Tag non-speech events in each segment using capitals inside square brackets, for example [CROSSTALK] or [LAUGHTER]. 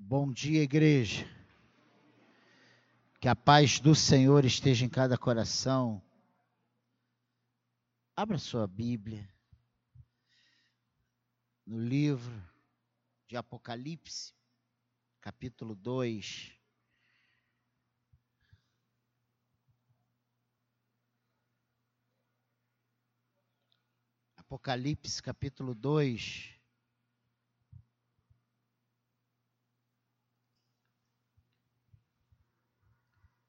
Bom dia, igreja. Que a paz do Senhor esteja em cada coração. Abra sua Bíblia no livro de Apocalipse, capítulo 2. Apocalipse, capítulo 2.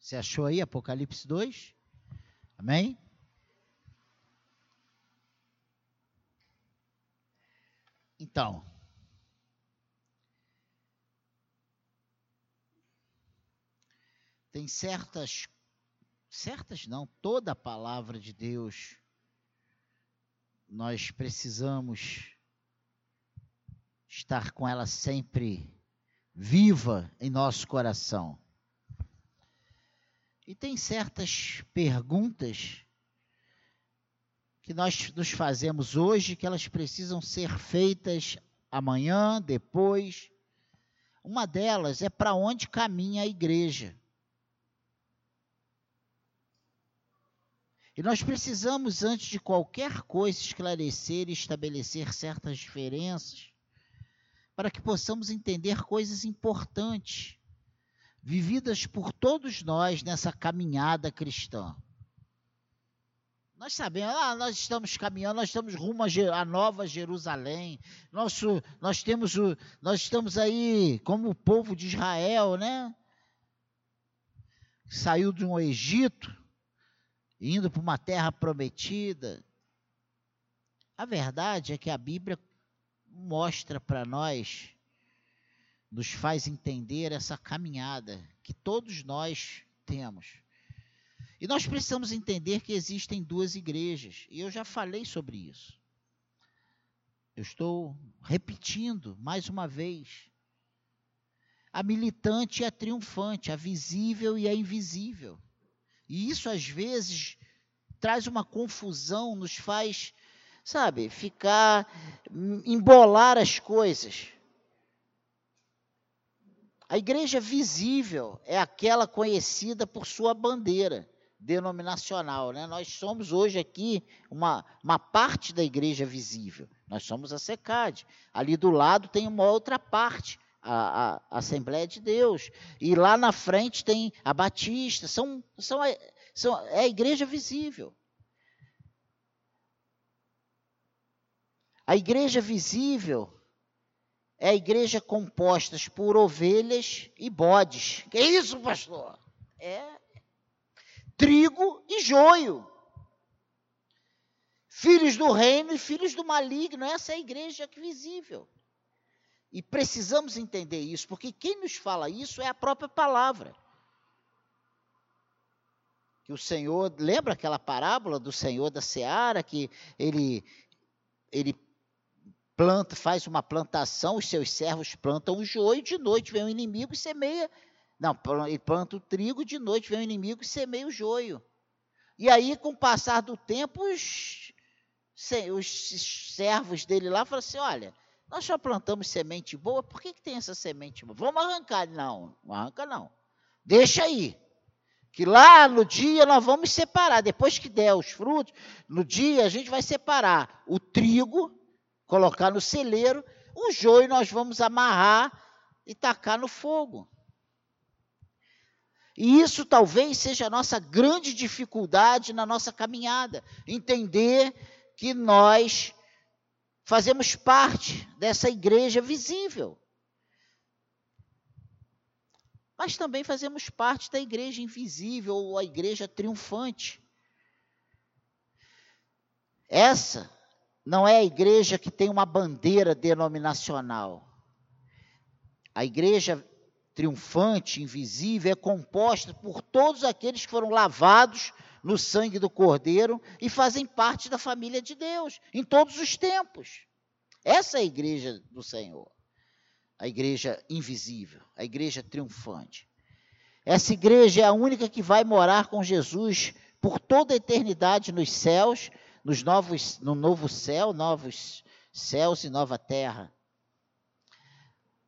Você achou aí Apocalipse 2? Amém? Então, tem certas, certas não, toda a palavra de Deus, nós precisamos estar com ela sempre viva em nosso coração. E tem certas perguntas que nós nos fazemos hoje que elas precisam ser feitas amanhã, depois. Uma delas é para onde caminha a igreja. E nós precisamos, antes de qualquer coisa, esclarecer e estabelecer certas diferenças, para que possamos entender coisas importantes vividas por todos nós nessa caminhada cristã. Nós sabemos, ah, nós estamos caminhando, nós estamos rumo à Nova Jerusalém. Nosso, nós temos o, nós estamos aí como o povo de Israel, né? Saiu de um Egito, indo para uma terra prometida. A verdade é que a Bíblia mostra para nós nos faz entender essa caminhada que todos nós temos. E nós precisamos entender que existem duas igrejas, e eu já falei sobre isso. Eu estou repetindo mais uma vez. A militante e a triunfante, a visível e a invisível. E isso às vezes traz uma confusão, nos faz, sabe, ficar embolar as coisas. A igreja visível é aquela conhecida por sua bandeira denominacional. Né? Nós somos hoje aqui uma, uma parte da igreja visível. Nós somos a SECAD. Ali do lado tem uma outra parte, a, a, Assembleia de Deus. E lá na frente tem a Batista. São, são, são, é a igreja visível. A igreja visível é a igreja composta por ovelhas e bodes. Que isso, pastor? É trigo e joio. Filhos do reino e filhos do maligno. Essa é a igreja visível. E precisamos entender isso, porque quem nos fala isso é a própria palavra. Que o Senhor, lembra aquela parábola do Senhor da seara, que ele, ele planta, faz uma plantação, os seus servos plantam o joio, de noite vem o inimigo e semeia. Não, ele planta o trigo, de noite vem o inimigo e semeia o joio. E aí, com o passar do tempo, os, os servos dele lá falam assim: olha, nós só plantamos semente boa, por que, que tem essa semente boa? Vamos arrancar. Não, não arranca não. Deixa aí. Que lá no dia nós vamos separar. Depois que der os frutos, no dia a gente vai separar o trigo colocar no celeiro, o joio nós vamos amarrar e tacar no fogo. E isso talvez seja a nossa grande dificuldade na nossa caminhada, entender que nós fazemos parte dessa igreja visível. Mas também fazemos parte da igreja invisível ou a igreja triunfante. Essa não é a igreja que tem uma bandeira denominacional. A igreja triunfante, invisível, é composta por todos aqueles que foram lavados no sangue do Cordeiro e fazem parte da família de Deus em todos os tempos. Essa é a igreja do Senhor. A igreja invisível, a igreja triunfante. Essa igreja é a única que vai morar com Jesus por toda a eternidade nos céus nos novos, no novo céu, novos céus e nova terra.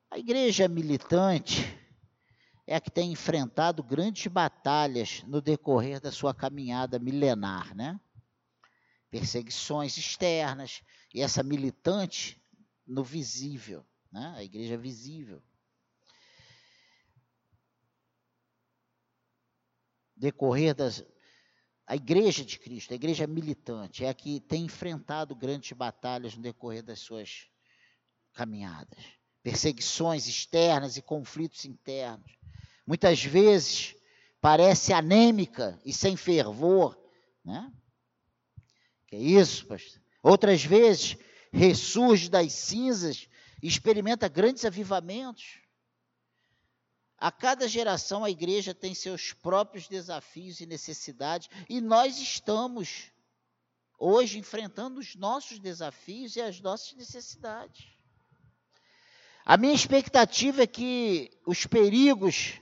A igreja militante é a que tem enfrentado grandes batalhas no decorrer da sua caminhada milenar, né? Perseguições externas e essa militante no visível, né? A igreja visível. Decorrer das a igreja de Cristo, a igreja militante, é a que tem enfrentado grandes batalhas no decorrer das suas caminhadas. Perseguições externas e conflitos internos. Muitas vezes parece anêmica e sem fervor, né? Que é isso, pastor? Outras vezes ressurge das cinzas e experimenta grandes avivamentos. A cada geração a igreja tem seus próprios desafios e necessidades, e nós estamos hoje enfrentando os nossos desafios e as nossas necessidades. A minha expectativa é que os perigos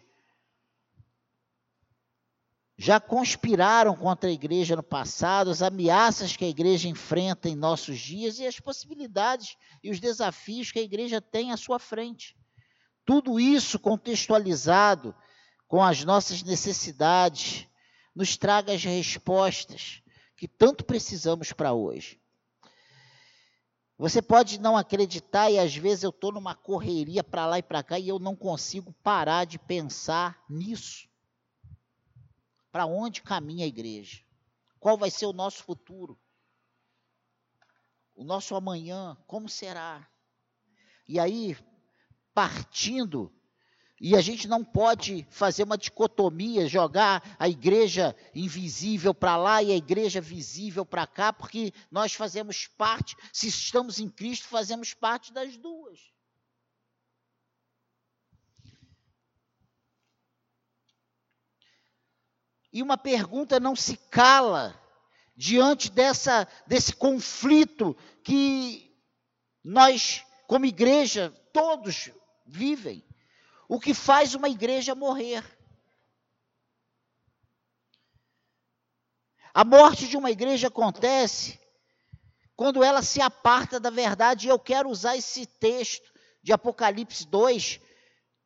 já conspiraram contra a igreja no passado, as ameaças que a igreja enfrenta em nossos dias e as possibilidades e os desafios que a igreja tem à sua frente. Tudo isso contextualizado com as nossas necessidades, nos traga as respostas que tanto precisamos para hoje. Você pode não acreditar e às vezes eu estou numa correria para lá e para cá e eu não consigo parar de pensar nisso. Para onde caminha a igreja? Qual vai ser o nosso futuro? O nosso amanhã, como será? E aí, partindo. E a gente não pode fazer uma dicotomia, jogar a igreja invisível para lá e a igreja visível para cá, porque nós fazemos parte, se estamos em Cristo, fazemos parte das duas. E uma pergunta não se cala diante dessa, desse conflito que nós, como igreja, todos vivem. O que faz uma igreja morrer. A morte de uma igreja acontece quando ela se aparta da verdade. E eu quero usar esse texto de Apocalipse 2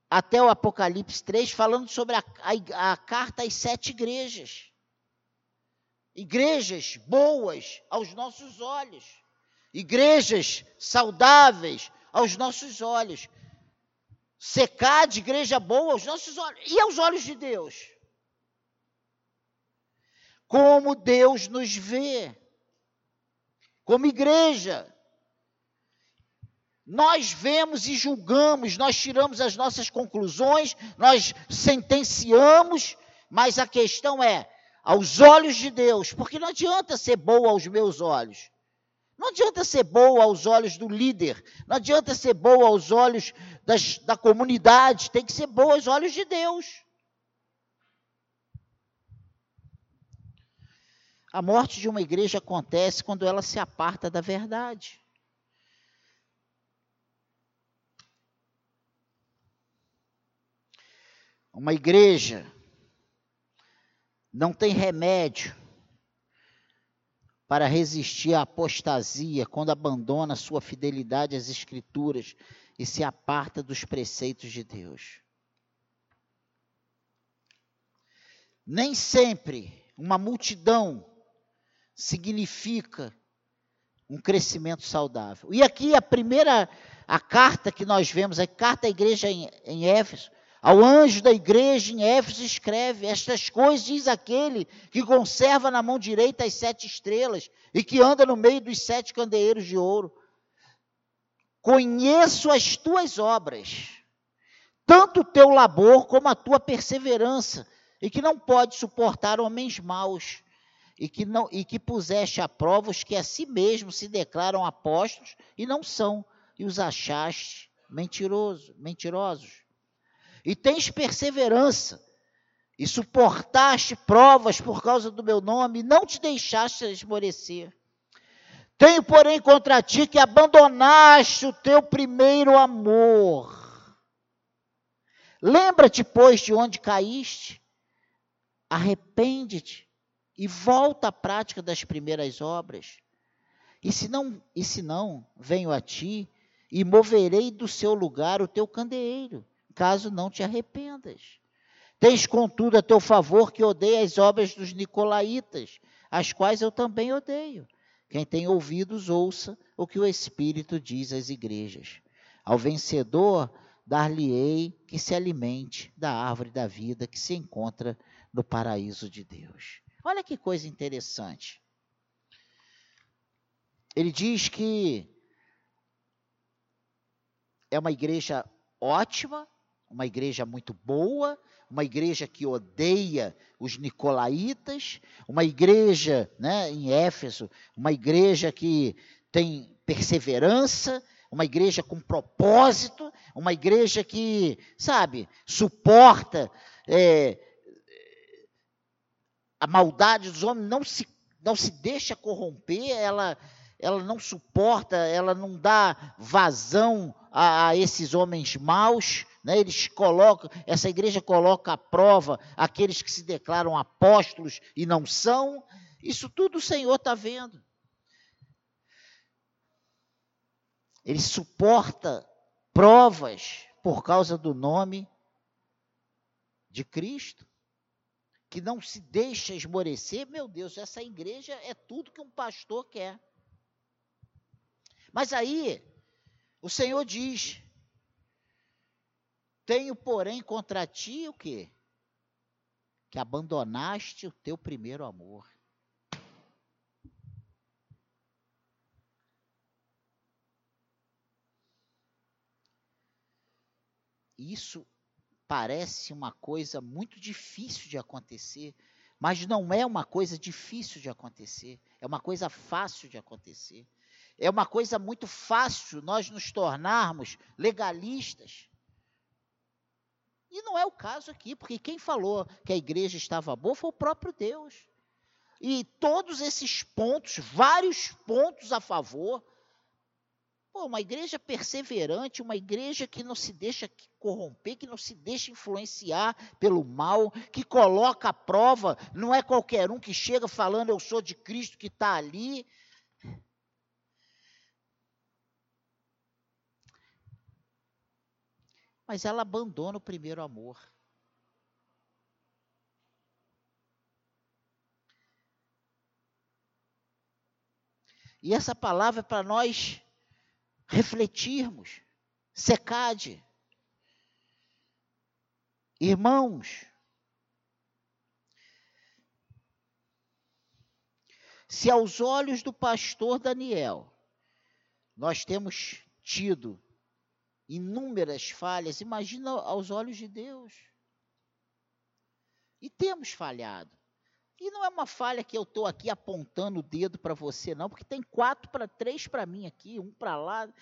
até o Apocalipse 3, falando sobre a, a, a carta às sete igrejas. Igrejas boas aos nossos olhos. Igrejas saudáveis aos nossos olhos secar de igreja boa aos nossos olhos e aos olhos de Deus. Como Deus nos vê, como igreja. Nós vemos e julgamos, nós tiramos as nossas conclusões, nós sentenciamos, mas a questão é, aos olhos de Deus, porque não adianta ser boa aos meus olhos. Não adianta ser boa aos olhos do líder, não adianta ser boa aos olhos das, da comunidade, tem que ser boa aos olhos de Deus. A morte de uma igreja acontece quando ela se aparta da verdade. Uma igreja não tem remédio para resistir à apostasia quando abandona sua fidelidade às Escrituras e se aparta dos preceitos de Deus. Nem sempre uma multidão significa um crescimento saudável. E aqui a primeira, a carta que nós vemos, a carta à igreja em, em Éfeso, ao anjo da igreja em Éfeso escreve: Estas coisas diz aquele que conserva na mão direita as sete estrelas e que anda no meio dos sete candeeiros de ouro. Conheço as tuas obras, tanto o teu labor como a tua perseverança, e que não pode suportar homens maus, e que, não, e que puseste a prova os que a si mesmos se declaram apóstolos e não são, e os achaste mentiroso, mentirosos e tens perseverança, e suportaste provas por causa do meu nome, e não te deixaste esmorecer. Tenho, porém, contra ti que abandonaste o teu primeiro amor. Lembra-te, pois, de onde caíste, arrepende-te e volta à prática das primeiras obras. E se não, e se não venho a ti e moverei do seu lugar o teu candeeiro, caso não te arrependas. Tens, contudo, a teu favor que odeia as obras dos nicolaítas, as quais eu também odeio. Quem tem ouvidos, ouça o que o Espírito diz às igrejas. Ao vencedor, dar-lhe-ei que se alimente da árvore da vida que se encontra no paraíso de Deus. Olha que coisa interessante. Ele diz que é uma igreja ótima, uma igreja muito boa, uma igreja que odeia os nicolaítas, uma igreja, né, em Éfeso, uma igreja que tem perseverança, uma igreja com propósito, uma igreja que, sabe, suporta é, a maldade dos homens, não se, não se deixa corromper, ela, ela não suporta, ela não dá vazão a, a esses homens maus, né? eles colocam, essa igreja coloca à prova aqueles que se declaram apóstolos e não são, isso tudo o Senhor está vendo. Ele suporta provas por causa do nome de Cristo, que não se deixa esmorecer. Meu Deus, essa igreja é tudo que um pastor quer. Mas aí, o Senhor diz: Tenho, porém, contra ti o quê? Que abandonaste o teu primeiro amor. Isso parece uma coisa muito difícil de acontecer, mas não é uma coisa difícil de acontecer, é uma coisa fácil de acontecer. É uma coisa muito fácil nós nos tornarmos legalistas. E não é o caso aqui, porque quem falou que a igreja estava boa foi o próprio Deus. E todos esses pontos, vários pontos a favor, Pô, uma igreja perseverante, uma igreja que não se deixa corromper, que não se deixa influenciar pelo mal, que coloca a prova, não é qualquer um que chega falando eu sou de Cristo que está ali. Mas ela abandona o primeiro amor. E essa palavra é para nós refletirmos. Secade. Irmãos, se aos olhos do pastor Daniel nós temos tido inúmeras falhas, imagina aos olhos de Deus. E temos falhado. E não é uma falha que eu estou aqui apontando o dedo para você, não, porque tem quatro para três para mim aqui, um para lá,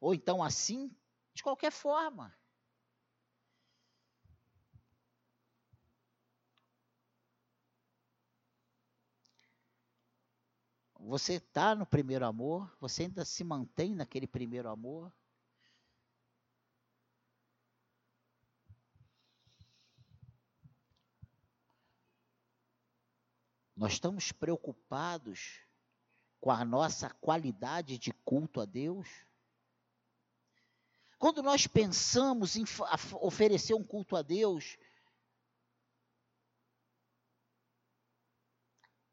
ou então assim, de qualquer forma. Você está no primeiro amor, você ainda se mantém naquele primeiro amor. Nós estamos preocupados com a nossa qualidade de culto a Deus? Quando nós pensamos em oferecer um culto a Deus,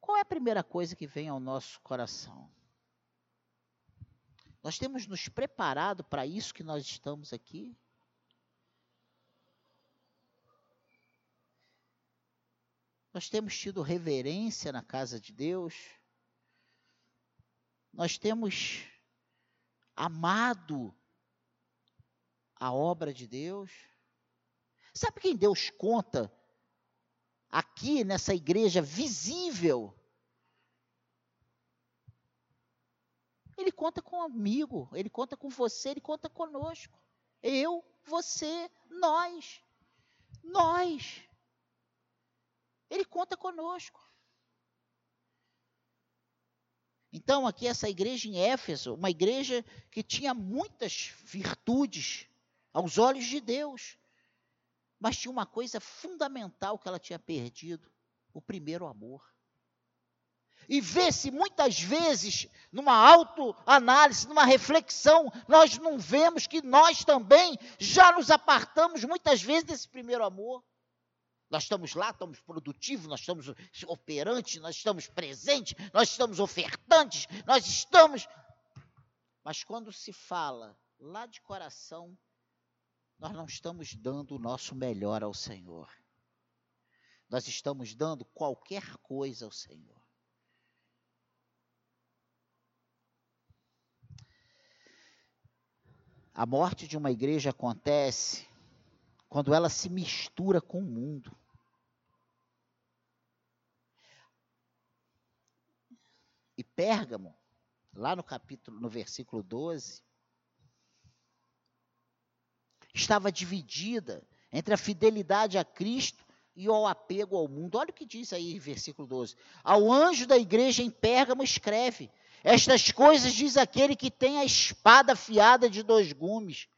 qual é a primeira coisa que vem ao nosso coração? Nós temos nos preparado para isso que nós estamos aqui? Nós temos tido reverência na casa de Deus. Nós temos amado a obra de Deus. Sabe quem Deus conta aqui nessa igreja visível? Ele conta com amigo, ele conta com você, ele conta conosco. Eu, você, nós. Nós. Conta conosco. Então, aqui essa igreja em Éfeso, uma igreja que tinha muitas virtudes aos olhos de Deus, mas tinha uma coisa fundamental que ela tinha perdido: o primeiro amor. e vê se muitas vezes, numa autoanálise, numa reflexão, nós não vemos que nós também já nos apartamos muitas vezes desse primeiro amor. Nós estamos lá, estamos produtivos, nós estamos operantes, nós estamos presentes, nós estamos ofertantes, nós estamos. Mas quando se fala lá de coração, nós não estamos dando o nosso melhor ao Senhor. Nós estamos dando qualquer coisa ao Senhor. A morte de uma igreja acontece quando ela se mistura com o mundo. E Pérgamo, lá no capítulo, no versículo 12, estava dividida entre a fidelidade a Cristo e o apego ao mundo. Olha o que diz aí, versículo 12. Ao anjo da igreja em Pérgamo escreve: estas coisas diz aquele que tem a espada afiada de dois gumes.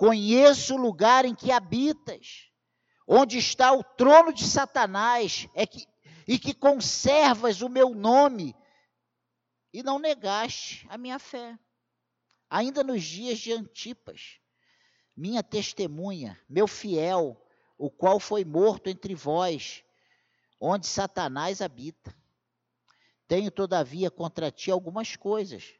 Conheço o lugar em que habitas, onde está o trono de Satanás, é que, e que conservas o meu nome, e não negaste a minha fé. Ainda nos dias de Antipas, minha testemunha, meu fiel, o qual foi morto entre vós, onde Satanás habita. Tenho, todavia, contra ti algumas coisas,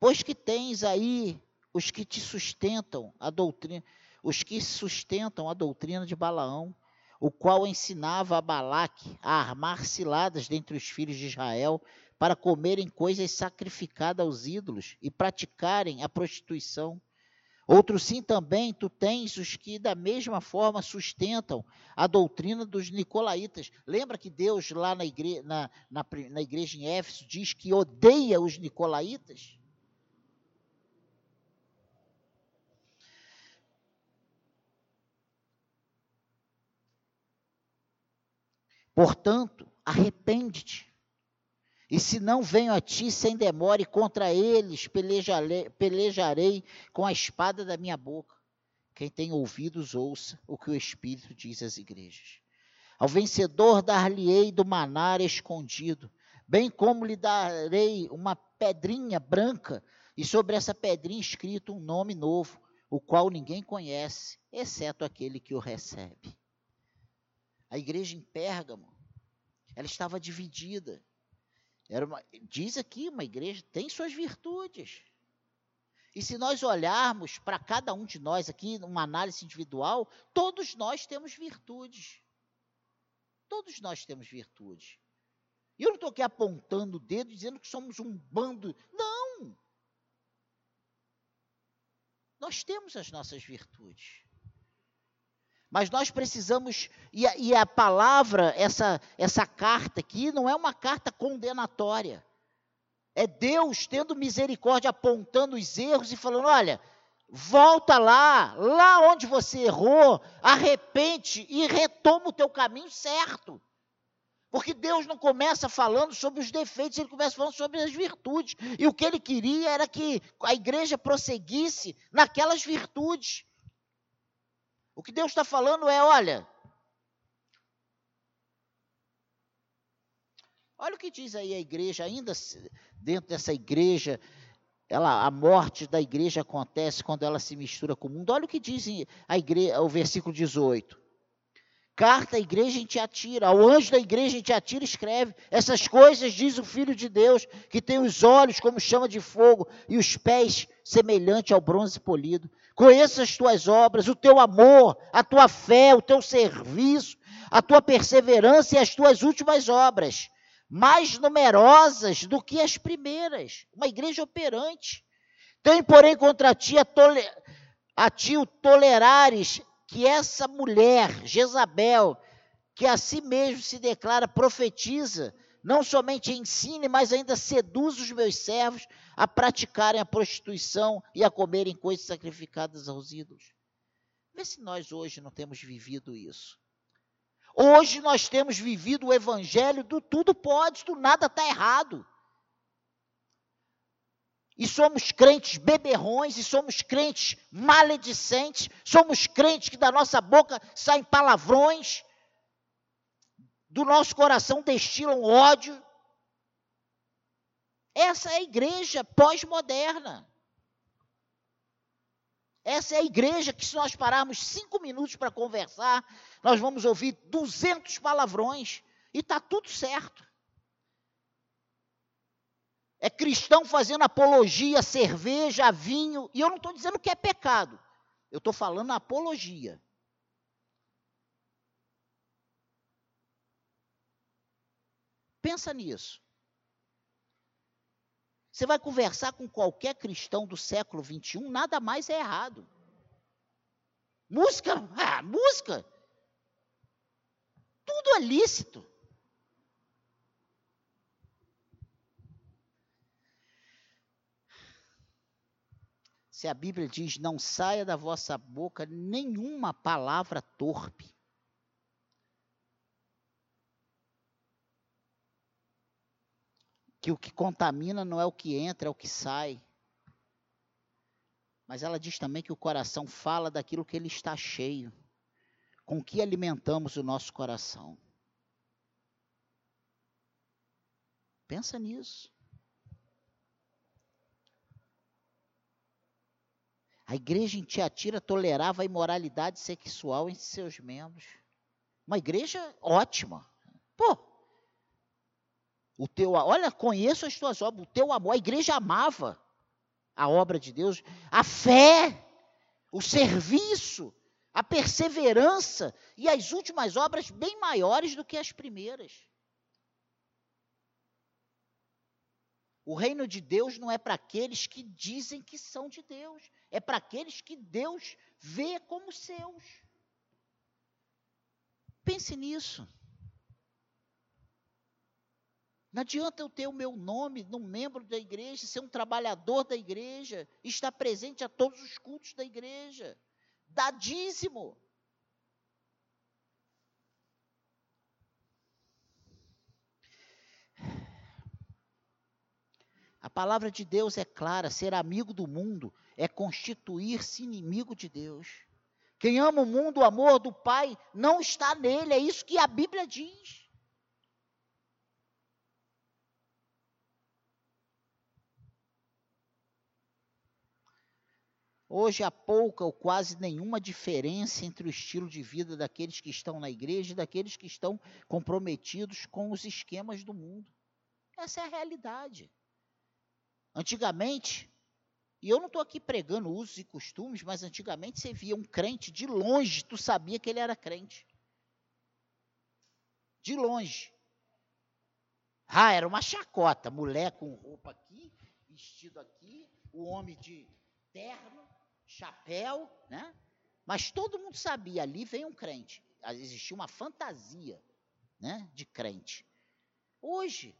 pois que tens aí os que te sustentam a doutrina, os que sustentam a doutrina de Balaão, o qual ensinava a Balaque a armar ciladas dentre os filhos de Israel para comerem coisas sacrificadas aos ídolos e praticarem a prostituição. Outro sim também, tu tens os que da mesma forma sustentam a doutrina dos nicolaítas. Lembra que Deus lá na, igre na, na, na igreja em Éfeso diz que odeia os nicolaítas? Portanto, arrepende-te e se não venho a ti sem demora, e contra eles pelejarei, com a espada da minha boca. Quem tem ouvidos, ouça o que o Espírito diz às igrejas. Ao vencedor dar-lhe-ei do manar escondido, bem como lhe darei uma pedrinha branca, e sobre essa pedrinha escrito um nome novo, o qual ninguém conhece, exceto aquele que o recebe. A igreja em Pérgamo, ela estava dividida. Era uma, diz aqui, uma igreja tem suas virtudes. E se nós olharmos para cada um de nós aqui, numa análise individual, todos nós temos virtudes. Todos nós temos virtudes. E eu não estou aqui apontando o dedo dizendo que somos um bando. Não! Nós temos as nossas virtudes. Mas nós precisamos, e a, e a, palavra, essa, essa carta aqui, não é uma carta condenatória. É Deus tendo misericórdia, apontando os erros e falando: olha, volta lá, lá onde você errou, arrepende e retoma o teu caminho certo. Porque Deus não começa falando sobre os defeitos, ele começa falando sobre as virtudes. E o que ele queria era que a igreja prosseguisse naquelas virtudes. O que Deus está falando é: olha, olha o que diz aí a igreja, ainda dentro dessa igreja, ela, a morte da igreja acontece quando ela se mistura com o mundo. Olha o que diz a igreja, o versículo 18. Carta à igreja em Tiatira, ao anjo da igreja em Tiatira escreve: Essas coisas diz o Filho de Deus, que tem os olhos como chama de fogo e os pés semelhante ao bronze polido. Conheça as tuas obras, o teu amor, a tua fé, o teu serviço, a tua perseverança e as tuas últimas obras, mais numerosas do que as primeiras. Uma igreja operante. Tem, porém, contra ti a, tole, a ti o tolerares que essa mulher, Jezabel, que a si mesmo se declara profetiza, não somente ensine, mas ainda seduz os meus servos a praticarem a prostituição e a comerem coisas sacrificadas aos ídolos. Vê se nós hoje não temos vivido isso. Hoje nós temos vivido o evangelho do tudo pode, do nada está errado. E somos crentes beberrões, e somos crentes maledicentes, somos crentes que da nossa boca saem palavrões, do nosso coração destilam ódio. Essa é a igreja pós-moderna. Essa é a igreja que, se nós pararmos cinco minutos para conversar, nós vamos ouvir 200 palavrões e está tudo certo. É cristão fazendo apologia, cerveja, vinho, e eu não estou dizendo que é pecado, eu estou falando apologia. Pensa nisso. Você vai conversar com qualquer cristão do século XXI, nada mais é errado. Música, [LAUGHS] ah, música. Tudo é lícito. Se a Bíblia diz: não saia da vossa boca nenhuma palavra torpe. Que o que contamina não é o que entra, é o que sai. Mas ela diz também que o coração fala daquilo que ele está cheio. Com que alimentamos o nosso coração? Pensa nisso. A igreja em Tiatira tolerava a imoralidade sexual entre seus membros. Uma igreja ótima. Pô, o teu, olha, conheço as tuas obras, o teu amor, a igreja amava a obra de Deus, a fé, o serviço, a perseverança e as últimas obras bem maiores do que as primeiras. O reino de Deus não é para aqueles que dizem que são de Deus, é para aqueles que Deus vê como seus. Pense nisso. Não adianta eu ter o meu nome num membro da igreja, ser um trabalhador da igreja, estar presente a todos os cultos da igreja, dar dízimo. A palavra de Deus é clara: ser amigo do mundo é constituir-se inimigo de Deus. Quem ama o mundo, o amor do Pai, não está nele, é isso que a Bíblia diz. Hoje há pouca ou quase nenhuma diferença entre o estilo de vida daqueles que estão na igreja e daqueles que estão comprometidos com os esquemas do mundo. Essa é a realidade. Antigamente, e eu não estou aqui pregando usos e costumes, mas antigamente você via um crente de longe, tu sabia que ele era crente. De longe. Ah, era uma chacota, mulher com roupa aqui, vestido aqui, o homem de terno, chapéu, né? Mas todo mundo sabia, ali vem um crente. Existia uma fantasia né, de crente. Hoje,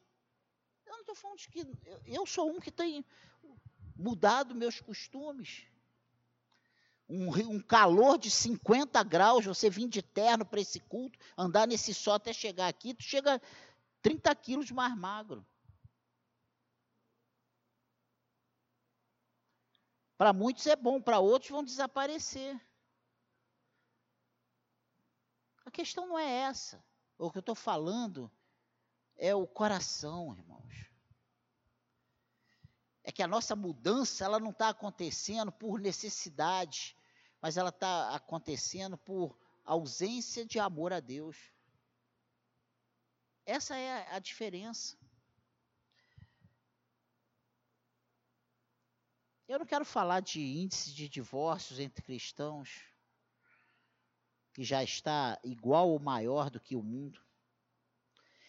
eu não estou falando de que. Eu, eu sou um que tem mudado meus costumes. Um, um, calor de 50 graus, você vir de terno para esse culto, andar nesse sol até chegar aqui, tu chega 30 quilos mais magro. Para muitos é bom, para outros vão desaparecer. A questão não é essa. O que eu estou falando é o coração, irmãos. É que a nossa mudança ela não está acontecendo por necessidade, mas ela está acontecendo por ausência de amor a Deus. Essa é a diferença. Eu não quero falar de índice de divórcios entre cristãos, que já está igual ou maior do que o mundo.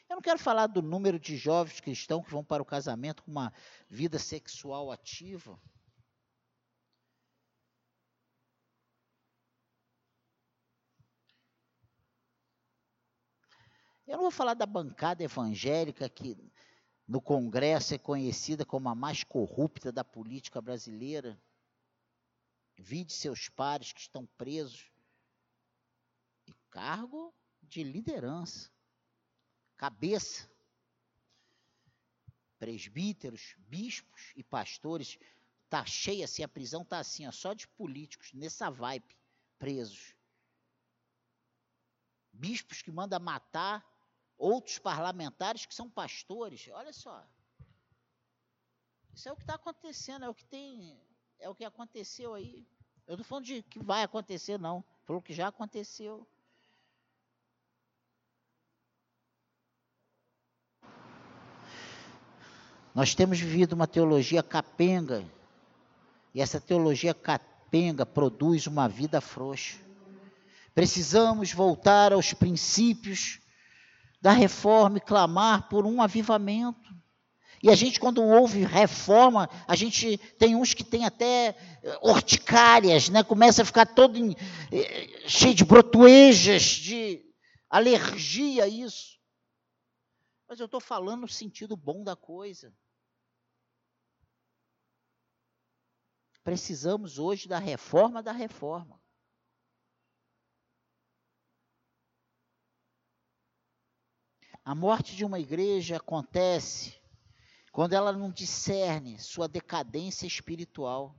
Eu não quero falar do número de jovens cristãos que vão para o casamento com uma vida sexual ativa. Eu não vou falar da bancada evangélica que no Congresso é conhecida como a mais corrupta da política brasileira. Vide seus pares que estão presos. E cargo de liderança, cabeça. Presbíteros, bispos e pastores, tá cheia assim, a prisão tá assim, ó, só de políticos, nessa vibe, presos. Bispos que mandam matar outros parlamentares que são pastores. Olha só. Isso é o que está acontecendo, é o que tem, é o que aconteceu aí. Eu não falando de que vai acontecer, não. Falou que já aconteceu. Nós temos vivido uma teologia capenga, e essa teologia capenga produz uma vida frouxa. Precisamos voltar aos princípios da reforma e clamar por um avivamento. E a gente, quando ouve reforma, a gente tem uns que tem até horticárias, né? começa a ficar todo em, eh, cheio de brotuejas, de alergia a isso. Mas eu estou falando no sentido bom da coisa. Precisamos hoje da reforma da reforma. A morte de uma igreja acontece quando ela não discerne sua decadência espiritual.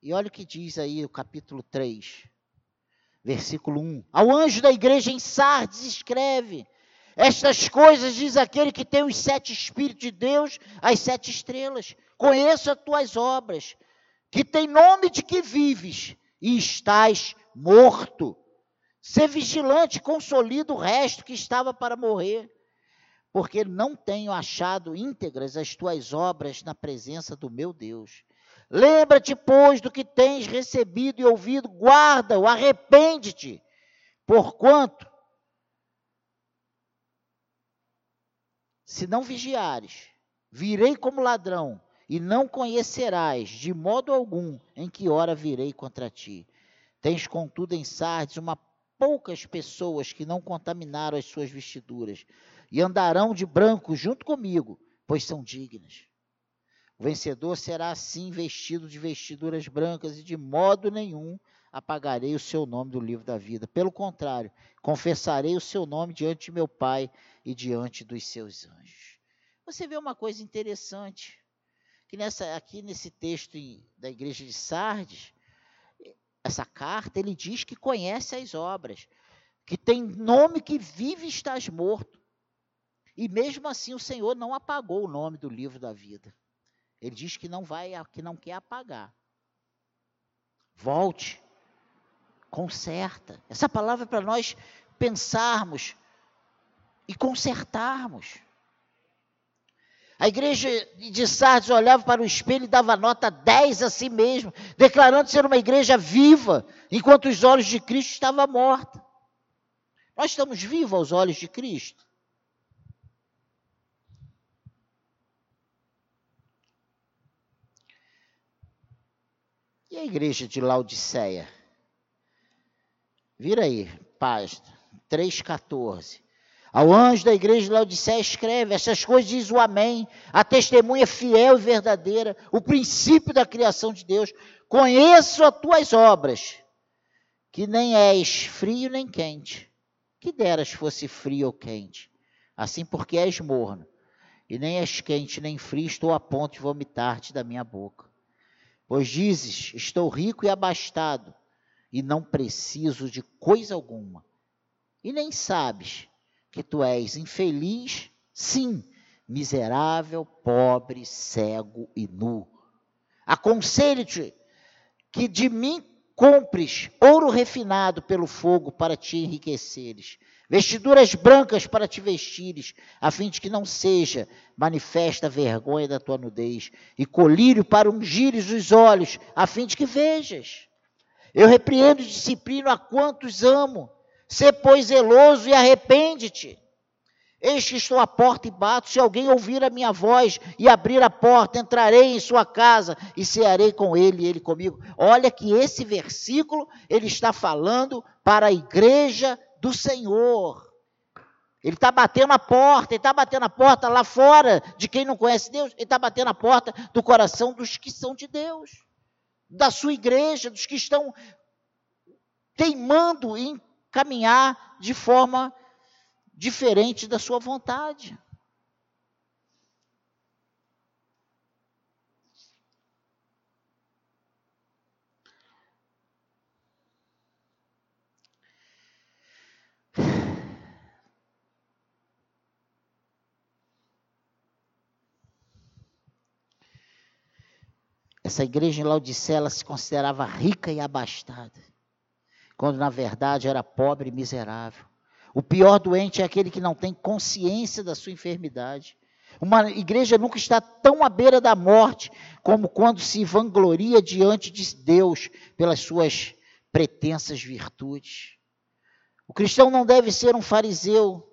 E olha o que diz aí o capítulo 3, versículo 1. Ao anjo da igreja em Sardes escreve: Estas coisas diz aquele que tem os sete Espíritos de Deus, as sete estrelas. Conheço as tuas obras, que tem nome de que vives e estás morto. Ser vigilante, consolida o resto que estava para morrer porque não tenho achado íntegras as tuas obras na presença do meu Deus. Lembra-te, pois, do que tens recebido e ouvido, guarda-o, arrepende-te, porquanto, se não vigiares, virei como ladrão, e não conhecerás de modo algum em que hora virei contra ti. Tens, contudo, em Sardes uma poucas pessoas que não contaminaram as suas vestiduras, e andarão de branco junto comigo, pois são dignas. O vencedor será assim vestido de vestiduras brancas, e de modo nenhum apagarei o seu nome do livro da vida. Pelo contrário, confessarei o seu nome diante de meu Pai e diante dos seus anjos. Você vê uma coisa interessante, que nessa, aqui nesse texto da igreja de Sardes, essa carta, ele diz que conhece as obras, que tem nome que vive e estás morto. E mesmo assim o Senhor não apagou o nome do livro da vida. Ele diz que não vai, que não quer apagar. Volte, conserta. Essa palavra é para nós pensarmos e consertarmos. A igreja de Sardes olhava para o espelho e dava nota 10 a si mesmo, declarando ser uma igreja viva, enquanto os olhos de Cristo estavam mortos. Nós estamos vivos aos olhos de Cristo. E a igreja de Laodiceia? Vira aí, página 3,14. Ao anjo da igreja de Laodiceia escreve: Essas coisas diz o Amém, a testemunha fiel e verdadeira, o princípio da criação de Deus. Conheço as tuas obras, que nem és frio nem quente. Que deras fosse frio ou quente. Assim porque és morno, e nem és quente nem frio, estou a ponto de vomitar-te da minha boca. Pois dizes: Estou rico e abastado, e não preciso de coisa alguma. E nem sabes que tu és infeliz, sim, miserável, pobre, cego e nu. Aconselho-te que de mim compres ouro refinado pelo fogo para te enriqueceres, vestiduras brancas para te vestires, a fim de que não seja manifesta a vergonha da tua nudez, e colírio para ungires os olhos, a fim de que vejas. Eu repreendo e disciplino a quantos amo. Sê, pois, zeloso e arrepende-te. Eis que estou à porta e bato. Se alguém ouvir a minha voz e abrir a porta, entrarei em sua casa e cearei com ele e ele comigo. Olha que esse versículo ele está falando para a igreja do Senhor. Ele está batendo a porta, ele está batendo a porta lá fora de quem não conhece Deus, ele está batendo a porta do coração dos que são de Deus, da sua igreja, dos que estão teimando em caminhar de forma diferente da sua vontade. essa igreja em Laodicea ela se considerava rica e abastada, quando na verdade era pobre e miserável. O pior doente é aquele que não tem consciência da sua enfermidade. Uma igreja nunca está tão à beira da morte como quando se vangloria diante de Deus pelas suas pretensas virtudes. O cristão não deve ser um fariseu.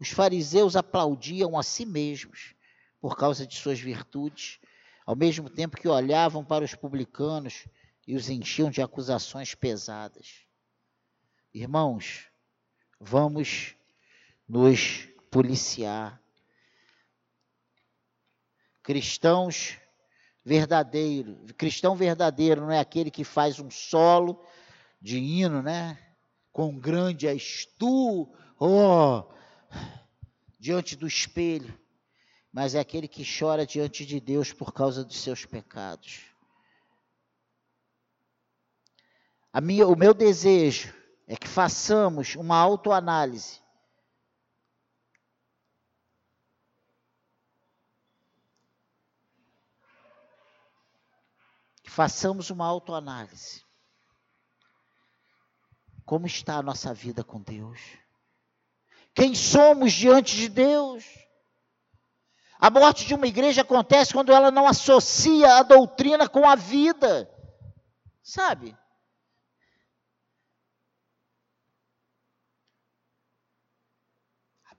Os fariseus aplaudiam a si mesmos por causa de suas virtudes, ao mesmo tempo que olhavam para os publicanos e os enchiam de acusações pesadas. Irmãos, vamos nos policiar. Cristãos verdadeiro, cristão verdadeiro não é aquele que faz um solo de hino, né? Com grande és tu, oh, diante do espelho, mas é aquele que chora diante de Deus por causa dos seus pecados. Minha, o meu desejo é que façamos uma autoanálise. Que façamos uma autoanálise. Como está a nossa vida com Deus? Quem somos diante de Deus? A morte de uma igreja acontece quando ela não associa a doutrina com a vida. Sabe?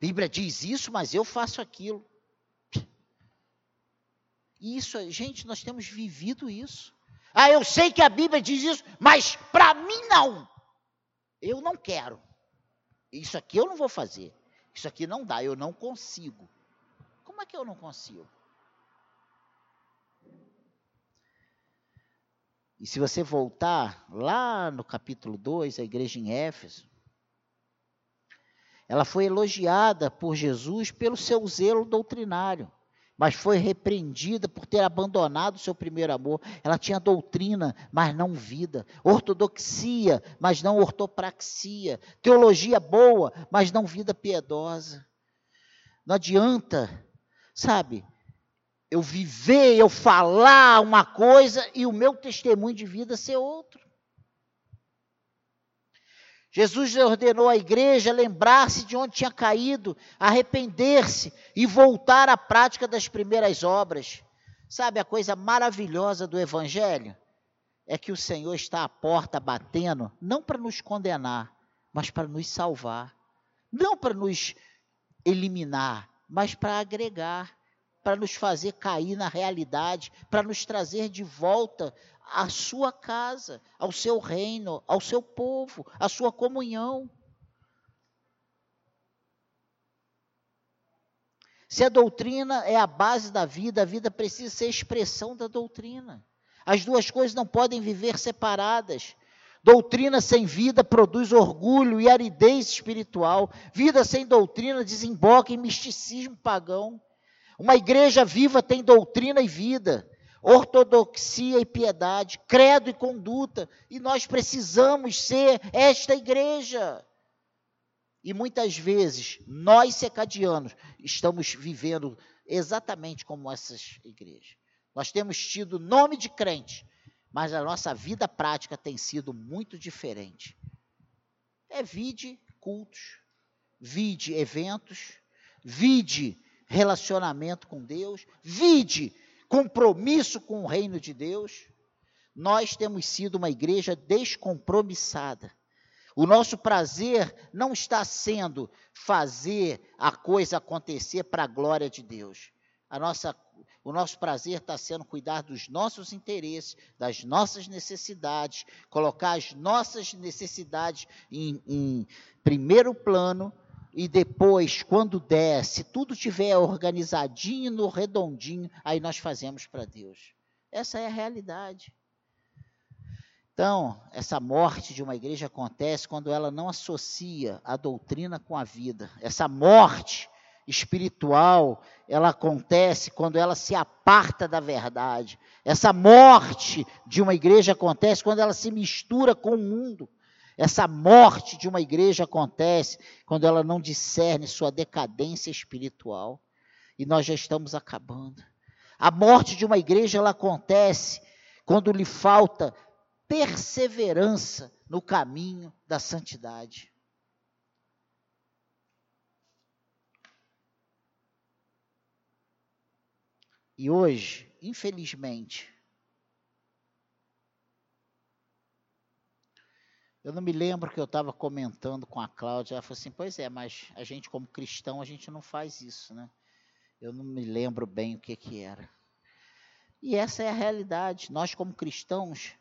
Bíblia diz isso, mas eu faço aquilo. Isso, gente, nós temos vivido isso. Ah, eu sei que a Bíblia diz isso, mas para mim não. Eu não quero. Isso aqui eu não vou fazer. Isso aqui não dá, eu não consigo. Como é que eu não consigo? E se você voltar lá no capítulo 2, a igreja em Éfeso, ela foi elogiada por Jesus pelo seu zelo doutrinário, mas foi repreendida por ter abandonado o seu primeiro amor. Ela tinha doutrina, mas não vida, ortodoxia, mas não ortopraxia, teologia boa, mas não vida piedosa. Não adianta, sabe, eu viver, eu falar uma coisa e o meu testemunho de vida ser outro. Jesus ordenou à igreja lembrar-se de onde tinha caído, arrepender-se e voltar à prática das primeiras obras. Sabe a coisa maravilhosa do Evangelho? É que o Senhor está à porta batendo, não para nos condenar, mas para nos salvar. Não para nos eliminar, mas para agregar, para nos fazer cair na realidade, para nos trazer de volta à sua casa, ao seu reino, ao seu povo, à sua comunhão. Se a doutrina é a base da vida, a vida precisa ser expressão da doutrina. As duas coisas não podem viver separadas. Doutrina sem vida produz orgulho e aridez espiritual. Vida sem doutrina desemboca em misticismo pagão. Uma igreja viva tem doutrina e vida ortodoxia e piedade, credo e conduta, e nós precisamos ser esta igreja. E muitas vezes, nós secadianos estamos vivendo exatamente como essas igrejas. Nós temos tido nome de crente, mas a nossa vida prática tem sido muito diferente. É vide cultos, vide eventos, vide relacionamento com Deus, vide compromisso com o reino de Deus, nós temos sido uma igreja descompromissada. O nosso prazer não está sendo fazer a coisa acontecer para a glória de Deus. A nossa, o nosso prazer está sendo cuidar dos nossos interesses, das nossas necessidades, colocar as nossas necessidades em, em primeiro plano e depois, quando der, se tudo tiver organizadinho, no redondinho, aí nós fazemos para Deus. Essa é a realidade. Então, essa morte de uma igreja acontece quando ela não associa a doutrina com a vida. Essa morte espiritual, ela acontece quando ela se aparta da verdade. Essa morte de uma igreja acontece quando ela se mistura com o mundo. Essa morte de uma igreja acontece quando ela não discerne sua decadência espiritual. E nós já estamos acabando. A morte de uma igreja ela acontece quando lhe falta perseverança no caminho da santidade. E hoje, infelizmente, eu não me lembro que eu estava comentando com a Cláudia, ela falou assim, pois é, mas a gente como cristão, a gente não faz isso, né? Eu não me lembro bem o que que era. E essa é a realidade. Nós como cristãos,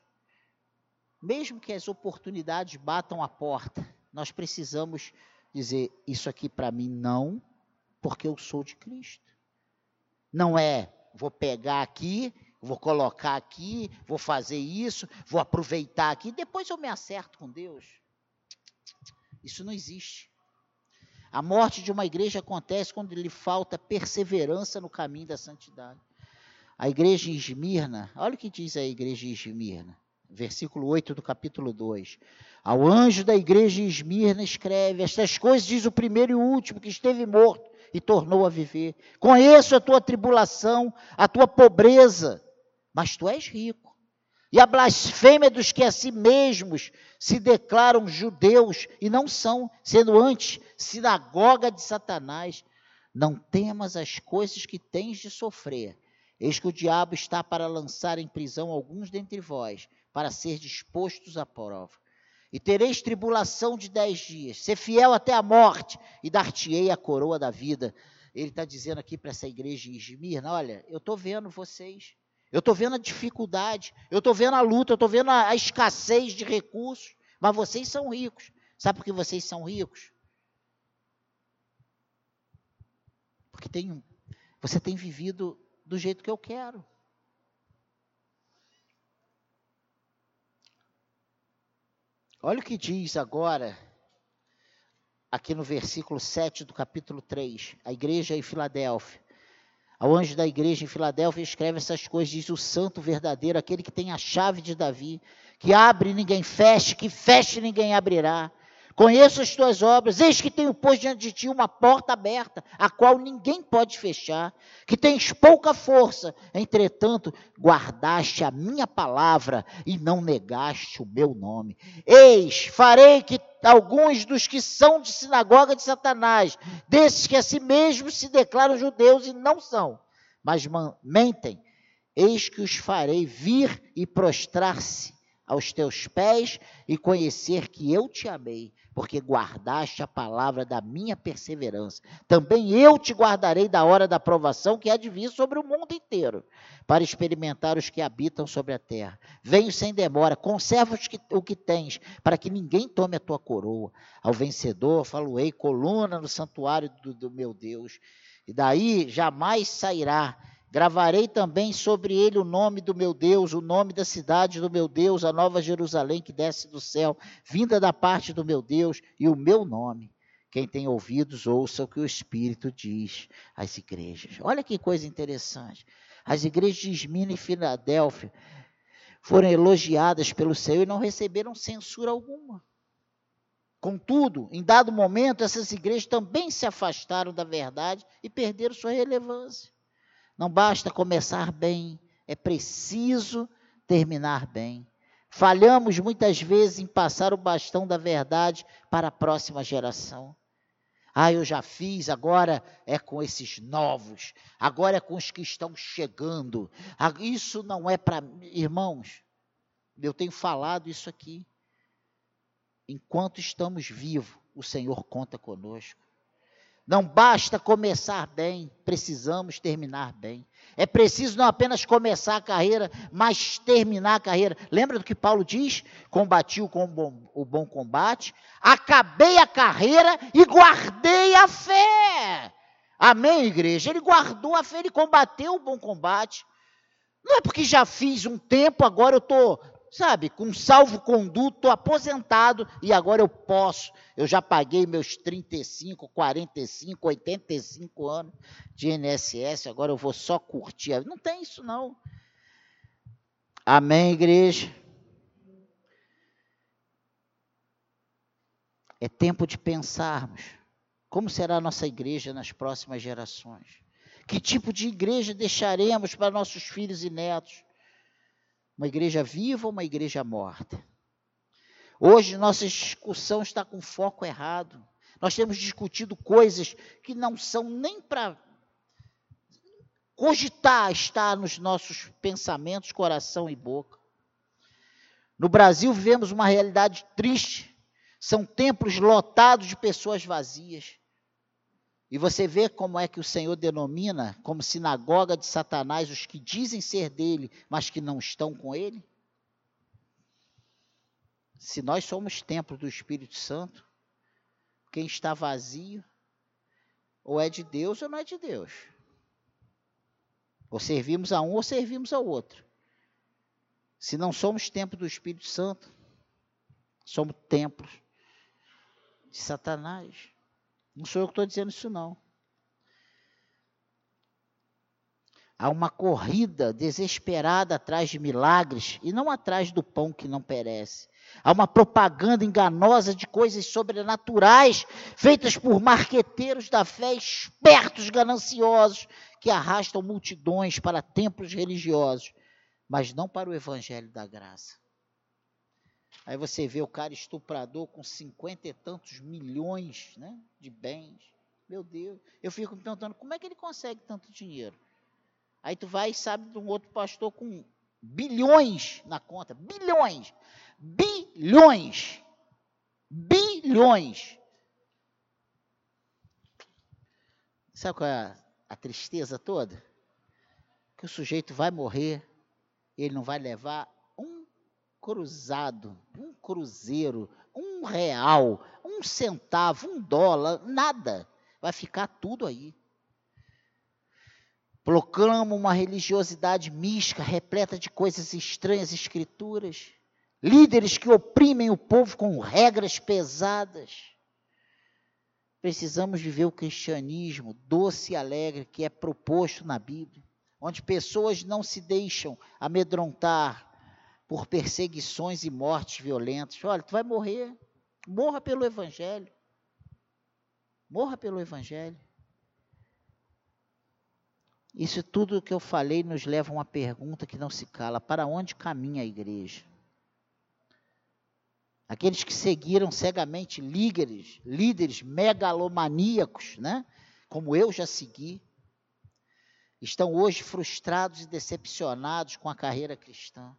mesmo que as oportunidades batam a porta, nós precisamos dizer: isso aqui para mim não, porque eu sou de Cristo. Não é, vou pegar aqui, vou colocar aqui, vou fazer isso, vou aproveitar aqui, depois eu me acerto com Deus. Isso não existe. A morte de uma igreja acontece quando lhe falta perseverança no caminho da santidade. A igreja em Esmirna, olha o que diz a igreja em Esmirna versículo 8 do capítulo 2. Ao anjo da igreja de Esmirna escreve: Estas coisas diz o primeiro e o último que esteve morto e tornou a viver. Conheço a tua tribulação, a tua pobreza, mas tu és rico. E a blasfêmia dos que a si mesmos se declaram judeus e não são, sendo antes sinagoga de Satanás. Não temas as coisas que tens de sofrer. Eis que o diabo está para lançar em prisão alguns dentre vós para ser dispostos à prova. E tereis tribulação de dez dias, ser fiel até a morte, e dar-te-ei a coroa da vida. Ele está dizendo aqui para essa igreja em Esmirna: olha, eu estou vendo vocês, eu estou vendo a dificuldade, eu estou vendo a luta, eu estou vendo a, a escassez de recursos, mas vocês são ricos. Sabe por que vocês são ricos? Porque tem, você tem vivido do jeito que eu quero. Olha o que diz agora, aqui no versículo 7 do capítulo 3, a igreja em Filadélfia. Ao anjo da igreja em Filadélfia escreve essas coisas, diz o santo verdadeiro, aquele que tem a chave de Davi, que abre ninguém feche, que feche e ninguém abrirá. Conheço as tuas obras, eis que tenho posto diante de ti uma porta aberta, a qual ninguém pode fechar, que tens pouca força, entretanto, guardaste a minha palavra e não negaste o meu nome. Eis, farei que alguns dos que são de sinagoga de Satanás, desses que a si mesmos se declaram judeus e não são, mas mentem, eis que os farei vir e prostrar-se aos teus pés e conhecer que eu te amei porque guardaste a palavra da minha perseverança. Também eu te guardarei da hora da provação que há de vir sobre o mundo inteiro, para experimentar os que habitam sobre a terra. Venho sem demora, conserva o que tens, para que ninguém tome a tua coroa. Ao vencedor, faloei coluna no santuário do, do meu Deus, e daí jamais sairá Gravarei também sobre ele o nome do meu Deus, o nome da cidade do meu Deus, a nova Jerusalém que desce do céu, vinda da parte do meu Deus, e o meu nome. Quem tem ouvidos, ouça o que o Espírito diz às igrejas. Olha que coisa interessante. As igrejas de Esmina e Filadélfia foram elogiadas pelo Senhor e não receberam censura alguma. Contudo, em dado momento, essas igrejas também se afastaram da verdade e perderam sua relevância. Não basta começar bem, é preciso terminar bem. Falhamos muitas vezes em passar o bastão da verdade para a próxima geração. Ah, eu já fiz, agora é com esses novos, agora é com os que estão chegando. Ah, isso não é para. Irmãos, eu tenho falado isso aqui. Enquanto estamos vivos, o Senhor conta conosco. Não basta começar bem, precisamos terminar bem. É preciso não apenas começar a carreira, mas terminar a carreira. Lembra do que Paulo diz? Combati o bom, o bom combate, acabei a carreira e guardei a fé. Amém, igreja? Ele guardou a fé, ele combateu o bom combate. Não é porque já fiz um tempo, agora eu estou sabe, com salvo-conduto, aposentado e agora eu posso. Eu já paguei meus 35, 45, 85 anos de INSS, agora eu vou só curtir. Não tem isso, não. Amém, igreja? É tempo de pensarmos como será a nossa igreja nas próximas gerações. Que tipo de igreja deixaremos para nossos filhos e netos? Uma igreja viva ou uma igreja morta? Hoje nossa discussão está com foco errado. Nós temos discutido coisas que não são nem para cogitar estar nos nossos pensamentos, coração e boca. No Brasil vivemos uma realidade triste. São templos lotados de pessoas vazias. E você vê como é que o Senhor denomina como sinagoga de Satanás os que dizem ser dele, mas que não estão com ele? Se nós somos templo do Espírito Santo, quem está vazio, ou é de Deus ou não é de Deus. Ou servimos a um ou servimos ao outro. Se não somos templo do Espírito Santo, somos templos de Satanás. Não sou eu que estou dizendo isso, não. Há uma corrida desesperada atrás de milagres e não atrás do pão que não perece. Há uma propaganda enganosa de coisas sobrenaturais feitas por marqueteiros da fé, espertos, gananciosos, que arrastam multidões para templos religiosos, mas não para o evangelho da graça. Aí você vê o cara estuprador com cinquenta e tantos milhões né, de bens. Meu Deus, eu fico me perguntando como é que ele consegue tanto dinheiro. Aí tu vai e sabe de um outro pastor com bilhões na conta, bilhões, bilhões, bilhões. Sabe qual é a a tristeza toda? Que o sujeito vai morrer, ele não vai levar cruzado, um cruzeiro, um real, um centavo, um dólar, nada. Vai ficar tudo aí. Proclama uma religiosidade mística, repleta de coisas estranhas, escrituras. Líderes que oprimem o povo com regras pesadas Precisamos viver o cristianismo doce e alegre que é proposto na Bíblia, onde pessoas não se deixam amedrontar por perseguições e mortes violentas. Olha, tu vai morrer, morra pelo Evangelho. Morra pelo Evangelho. Isso tudo que eu falei nos leva a uma pergunta que não se cala: para onde caminha a igreja? aqueles que seguiram cegamente líderes, líderes megalomaníacos, né? como eu já segui, estão hoje frustrados e decepcionados com a carreira cristã.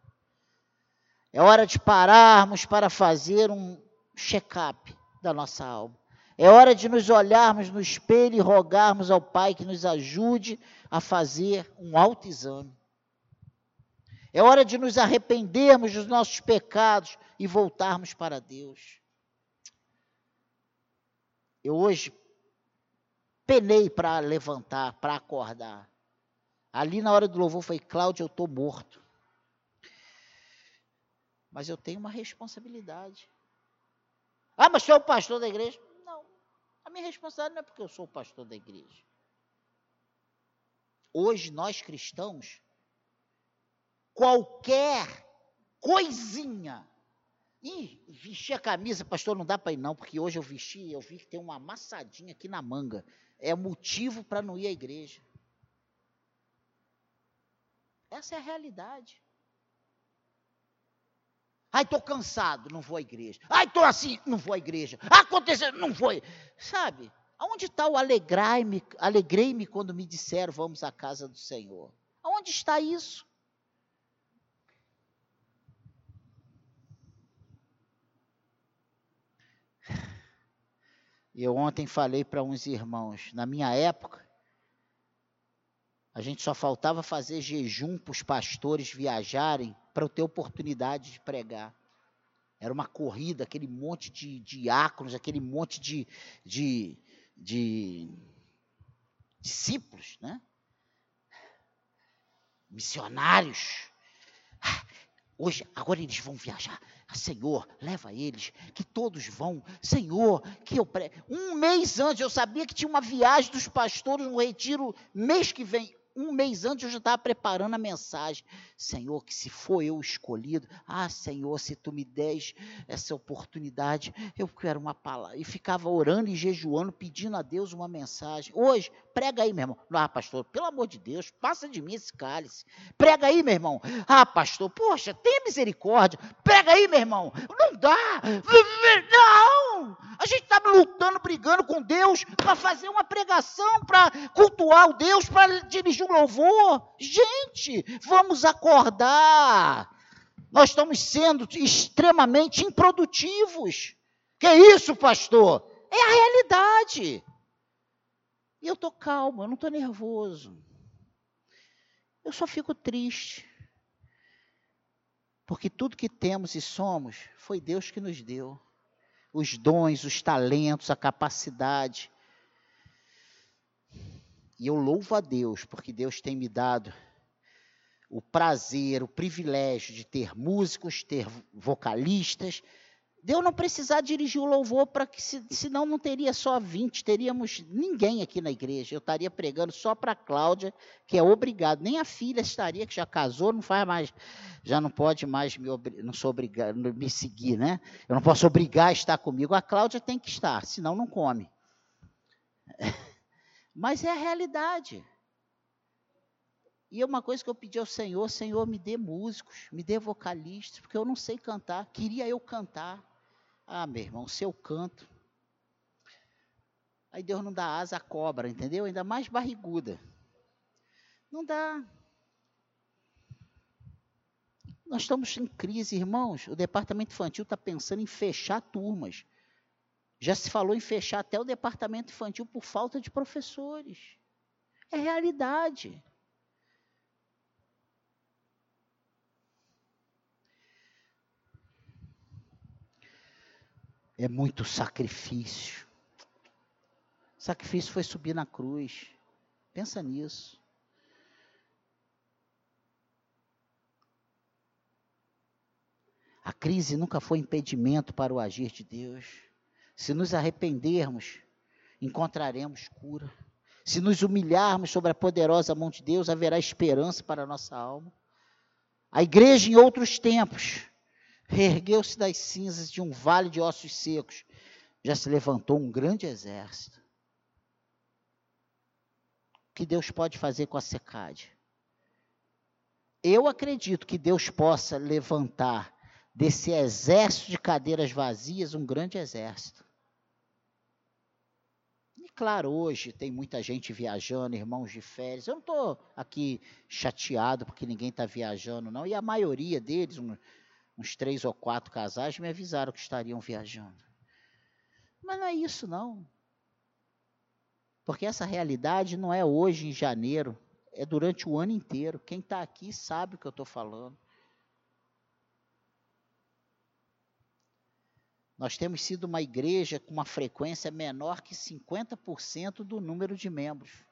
É hora de pararmos para fazer um check-up da nossa alma. É hora de nos olharmos no espelho e rogarmos ao Pai que nos ajude a fazer um autoexame. É hora de nos arrependermos dos nossos pecados e voltarmos para Deus. Eu hoje penei para levantar, para acordar. Ali na hora do louvor foi Cláudio, eu estou morto. Mas eu tenho uma responsabilidade. Ah, mas você é o pastor da igreja? Não. A minha responsabilidade não é porque eu sou o pastor da igreja. Hoje nós cristãos qualquer coisinha. Ih, vestir a camisa, pastor, não dá para ir não, porque hoje eu vesti, eu vi que tem uma amassadinha aqui na manga. É motivo para não ir à igreja. Essa é a realidade. Ai, estou cansado, não vou à igreja. Ai, estou assim, não vou à igreja. Aconteceu, não vou. Sabe? Aonde está o alegrai-me, alegrei-me quando me disseram vamos à casa do Senhor? Aonde está isso? Eu ontem falei para uns irmãos, na minha época, a gente só faltava fazer jejum para os pastores viajarem para eu ter oportunidade de pregar. Era uma corrida, aquele monte de diáconos, aquele monte de, de, de discípulos, né? missionários. Ah, hoje, agora eles vão viajar. Senhor, leva eles, que todos vão. Senhor, que eu pre... um mês antes eu sabia que tinha uma viagem dos pastores no retiro mês que vem. Um mês antes eu já estava preparando a mensagem. Senhor, que se for eu escolhido, ah, Senhor, se tu me des essa oportunidade, eu quero uma palavra. E ficava orando e jejuando, pedindo a Deus uma mensagem. Hoje, prega aí, meu irmão. Ah, pastor, pelo amor de Deus, passa de mim esse cálice. Prega aí, meu irmão. Ah, pastor, poxa, tenha misericórdia. Prega aí, meu irmão. Não dá. Não! A gente está lutando, brigando com Deus para fazer uma pregação, para cultuar o Deus, para dirigir um louvor. Gente, vamos acordar. Nós estamos sendo extremamente improdutivos. Que isso, pastor? É a realidade. E eu estou calmo, eu não estou nervoso. Eu só fico triste. Porque tudo que temos e somos foi Deus que nos deu. Os dons, os talentos, a capacidade. E eu louvo a Deus, porque Deus tem me dado o prazer, o privilégio de ter músicos, ter vocalistas, de eu não precisar dirigir o louvor para que, se, senão não teria só 20, teríamos ninguém aqui na igreja. Eu estaria pregando só para a Cláudia, que é obrigado. Nem a filha estaria, que já casou, não faz mais, já não pode mais me, não sou obrigado, me seguir, né? Eu não posso obrigar a estar comigo. A Cláudia tem que estar, senão não come. [LAUGHS] Mas é a realidade. E é uma coisa que eu pedi ao Senhor, Senhor, me dê músicos, me dê vocalistas, porque eu não sei cantar. Queria eu cantar. Ah, meu irmão, se eu canto. Aí Deus não dá asa à cobra, entendeu? Ainda mais barriguda. Não dá. Nós estamos em crise, irmãos. O departamento infantil está pensando em fechar turmas. Já se falou em fechar até o departamento infantil por falta de professores. É realidade. é muito sacrifício. Sacrifício foi subir na cruz. Pensa nisso. A crise nunca foi impedimento para o agir de Deus. Se nos arrependermos, encontraremos cura. Se nos humilharmos sobre a poderosa mão de Deus, haverá esperança para a nossa alma. A igreja em outros tempos reergueu-se das cinzas de um vale de ossos secos, já se levantou um grande exército. O que Deus pode fazer com a secade? Eu acredito que Deus possa levantar desse exército de cadeiras vazias um grande exército. Claro, hoje tem muita gente viajando, irmãos de férias. Eu não estou aqui chateado porque ninguém está viajando, não. E a maioria deles, um, uns três ou quatro casais me avisaram que estariam viajando. Mas não é isso, não. Porque essa realidade não é hoje, em janeiro, é durante o ano inteiro. Quem está aqui sabe o que eu estou falando. Nós temos sido uma igreja com uma frequência menor que 50% do número de membros.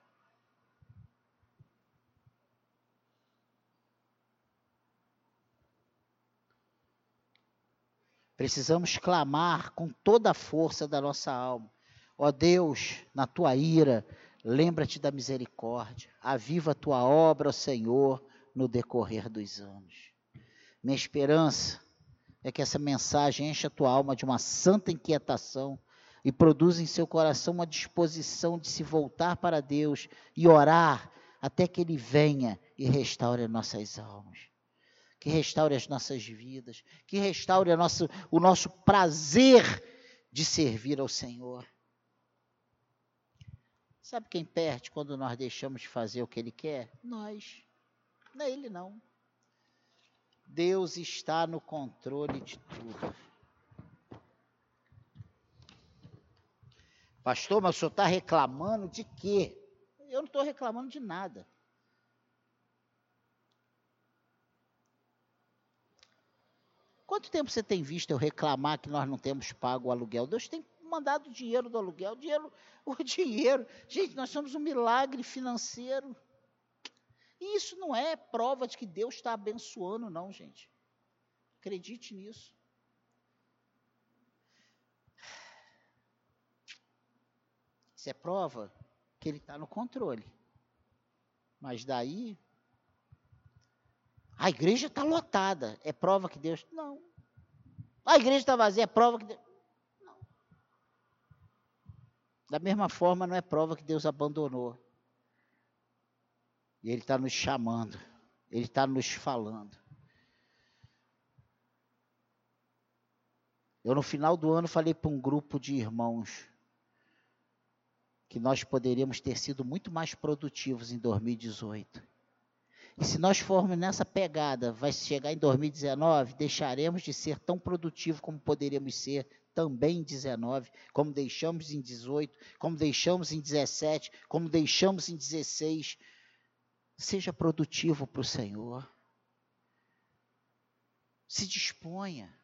Precisamos clamar com toda a força da nossa alma. Ó Deus, na tua ira, lembra-te da misericórdia. Aviva a tua obra, ó Senhor, no decorrer dos anos. Minha esperança é que essa mensagem encha a tua alma de uma santa inquietação e produza em seu coração uma disposição de se voltar para Deus e orar até que Ele venha e restaure nossas almas que restaure as nossas vidas, que restaure nossa, o nosso prazer de servir ao Senhor. Sabe quem perde quando nós deixamos de fazer o que Ele quer? Nós. Não é Ele, não. Deus está no controle de tudo. Pastor, mas o senhor está reclamando de quê? Eu não estou reclamando de nada. Quanto tempo você tem visto eu reclamar que nós não temos pago o aluguel? Deus tem mandado dinheiro do aluguel, dinheiro, o [LAUGHS] dinheiro. Gente, nós somos um milagre financeiro. E isso não é prova de que Deus está abençoando, não, gente. Acredite nisso. Isso é prova que Ele está no controle. Mas daí. A igreja está lotada. É prova que Deus. Não. A igreja está vazia. É prova que Deus. Não. Da mesma forma, não é prova que Deus abandonou. E Ele está nos chamando. Ele está nos falando. Eu, no final do ano, falei para um grupo de irmãos que nós poderíamos ter sido muito mais produtivos em 2018. E se nós formos nessa pegada, vai chegar em 2019, deixaremos de ser tão produtivos como poderíamos ser também em 19, como deixamos em 18, como deixamos em 17, como deixamos em 16. Seja produtivo para o Senhor. Se disponha.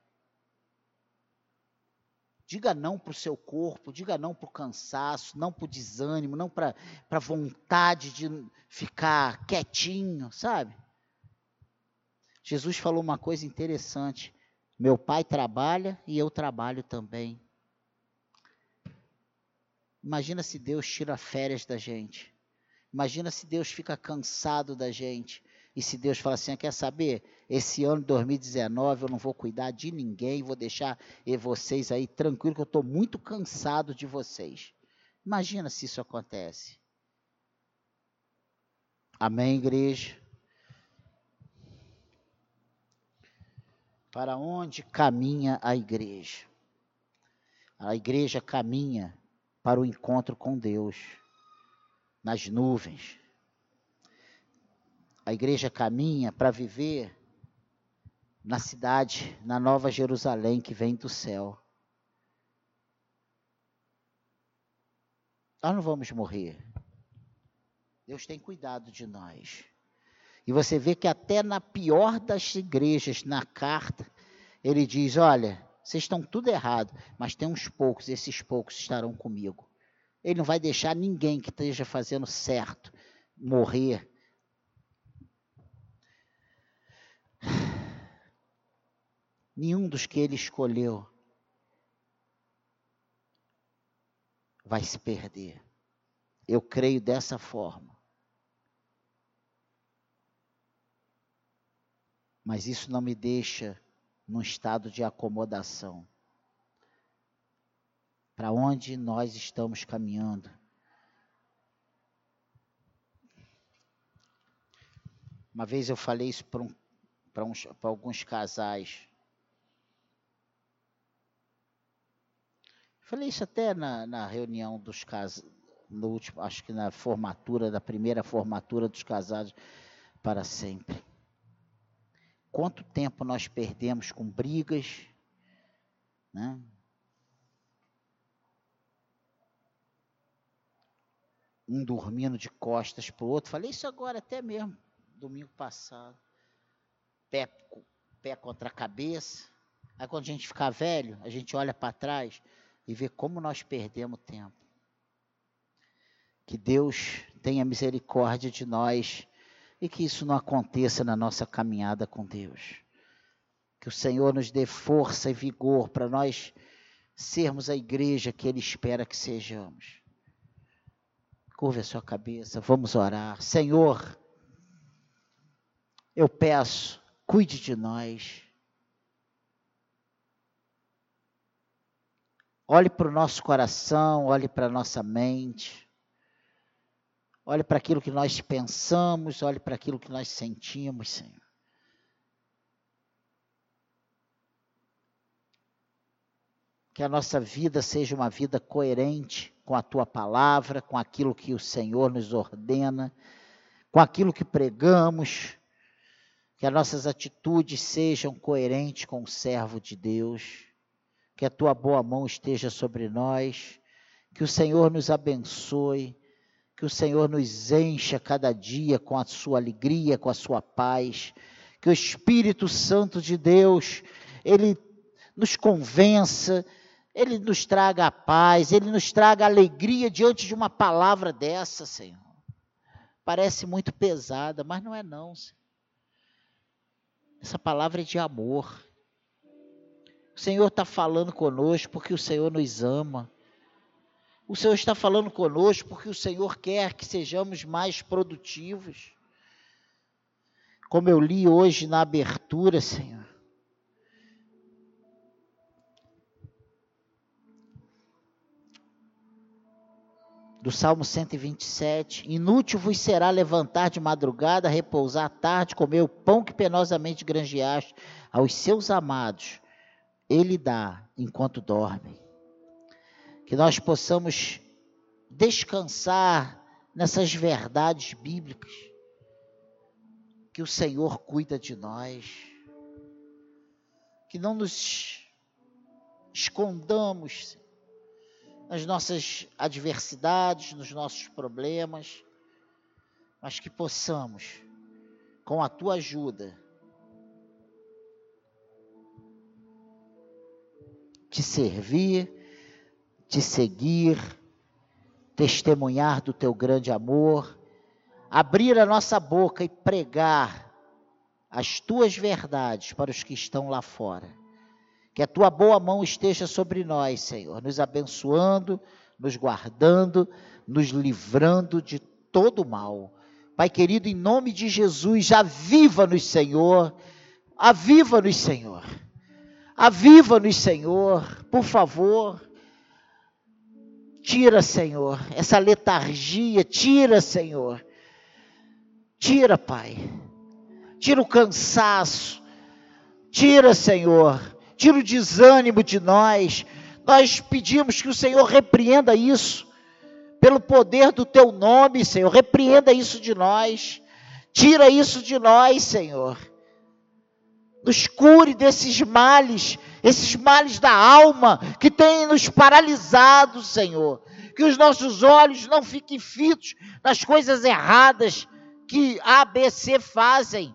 Diga não para o seu corpo, diga não para o cansaço, não para o desânimo, não para a vontade de ficar quietinho, sabe? Jesus falou uma coisa interessante. Meu pai trabalha e eu trabalho também. Imagina se Deus tira férias da gente. Imagina se Deus fica cansado da gente. E se Deus fala assim, quer saber? Esse ano de 2019 eu não vou cuidar de ninguém, vou deixar vocês aí tranquilo, que eu estou muito cansado de vocês. Imagina se isso acontece. Amém, igreja? Para onde caminha a igreja? A igreja caminha para o encontro com Deus, nas nuvens a igreja caminha para viver na cidade, na Nova Jerusalém que vem do céu. Nós não vamos morrer. Deus tem cuidado de nós. E você vê que até na pior das igrejas, na carta, ele diz: Olha, vocês estão tudo errado, mas tem uns poucos, esses poucos estarão comigo. Ele não vai deixar ninguém que esteja fazendo certo morrer nenhum dos que ele escolheu vai se perder. Eu creio dessa forma. Mas isso não me deixa num estado de acomodação. Para onde nós estamos caminhando? Uma vez eu falei isso para um, alguns casais. Falei isso até na, na reunião dos casos, no último, acho que na formatura, da primeira formatura dos casados para sempre. Quanto tempo nós perdemos com brigas, né? Um dormindo de costas para o outro. Falei isso agora até mesmo, domingo passado. Pé, pé contra a cabeça. Aí quando a gente ficar velho, a gente olha para trás e ver como nós perdemos tempo. Que Deus tenha misericórdia de nós e que isso não aconteça na nossa caminhada com Deus. Que o Senhor nos dê força e vigor para nós sermos a igreja que Ele espera que sejamos. Curva a sua cabeça, vamos orar. Senhor, eu peço, cuide de nós. Olhe para o nosso coração, olhe para a nossa mente, olhe para aquilo que nós pensamos, olhe para aquilo que nós sentimos, Senhor. Que a nossa vida seja uma vida coerente com a tua palavra, com aquilo que o Senhor nos ordena, com aquilo que pregamos, que as nossas atitudes sejam coerentes com o servo de Deus que a tua boa mão esteja sobre nós, que o Senhor nos abençoe, que o Senhor nos encha cada dia com a sua alegria, com a sua paz, que o Espírito Santo de Deus, ele nos convença, ele nos traga a paz, ele nos traga alegria diante de uma palavra dessa, Senhor. Parece muito pesada, mas não é não. Senhor. Essa palavra é de amor. O Senhor está falando conosco porque o Senhor nos ama. O Senhor está falando conosco porque o Senhor quer que sejamos mais produtivos. Como eu li hoje na abertura, Senhor. Do Salmo 127. Inútil vos será levantar de madrugada, repousar à tarde, comer o pão que penosamente granjeaste aos seus amados. Ele dá enquanto dormem. Que nós possamos descansar nessas verdades bíblicas. Que o Senhor cuida de nós. Que não nos escondamos nas nossas adversidades, nos nossos problemas, mas que possamos, com a tua ajuda, te servir, te seguir, testemunhar do teu grande amor, abrir a nossa boca e pregar as tuas verdades para os que estão lá fora que a tua boa mão esteja sobre nós, Senhor, nos abençoando, nos guardando, nos livrando de todo mal. Pai querido, em nome de Jesus, aviva-nos, Senhor. Aviva-nos, Senhor. Aviva-nos, Senhor, por favor. Tira, Senhor, essa letargia, tira, Senhor. Tira, Pai. Tira o cansaço. Tira, Senhor tira o desânimo de nós. Nós pedimos que o Senhor repreenda isso, pelo poder do teu nome, Senhor, repreenda isso de nós, tira isso de nós, Senhor. Nos cure desses males, esses males da alma que têm nos paralisado, Senhor. Que os nossos olhos não fiquem fitos nas coisas erradas que A, B, C fazem,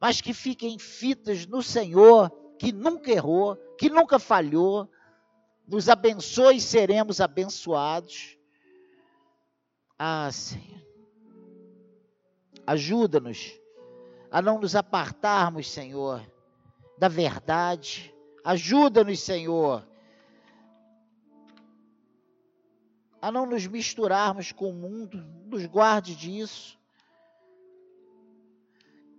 mas que fiquem fitas no Senhor que nunca errou, que nunca falhou. Nos abençoe e seremos abençoados. Ah, Senhor. Ajuda-nos a não nos apartarmos, Senhor, da verdade. Ajuda-nos, Senhor, a não nos misturarmos com o mundo. Nos guarde disso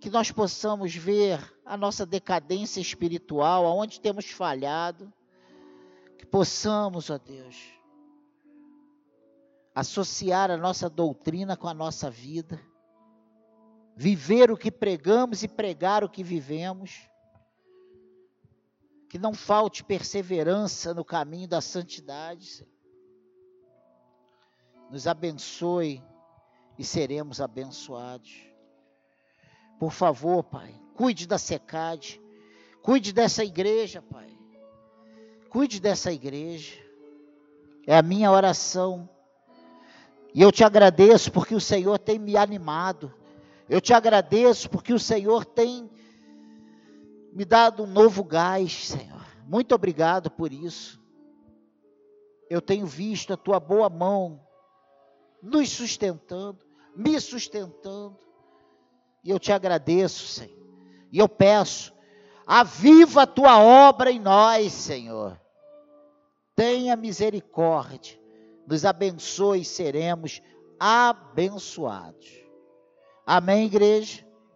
que nós possamos ver a nossa decadência espiritual, aonde temos falhado, que possamos, ó Deus, associar a nossa doutrina com a nossa vida, viver o que pregamos e pregar o que vivemos, que não falte perseverança no caminho da santidade, Nos abençoe e seremos abençoados. Por favor, Pai, cuide da secade. Cuide dessa igreja, Pai. Cuide dessa igreja. É a minha oração. E eu te agradeço porque o Senhor tem me animado. Eu te agradeço porque o Senhor tem me dado um novo gás, Senhor. Muito obrigado por isso. Eu tenho visto a tua boa mão nos sustentando, me sustentando. E eu te agradeço, Senhor. E eu peço, aviva a tua obra em nós, Senhor. Tenha misericórdia, nos abençoe e seremos abençoados. Amém, igreja?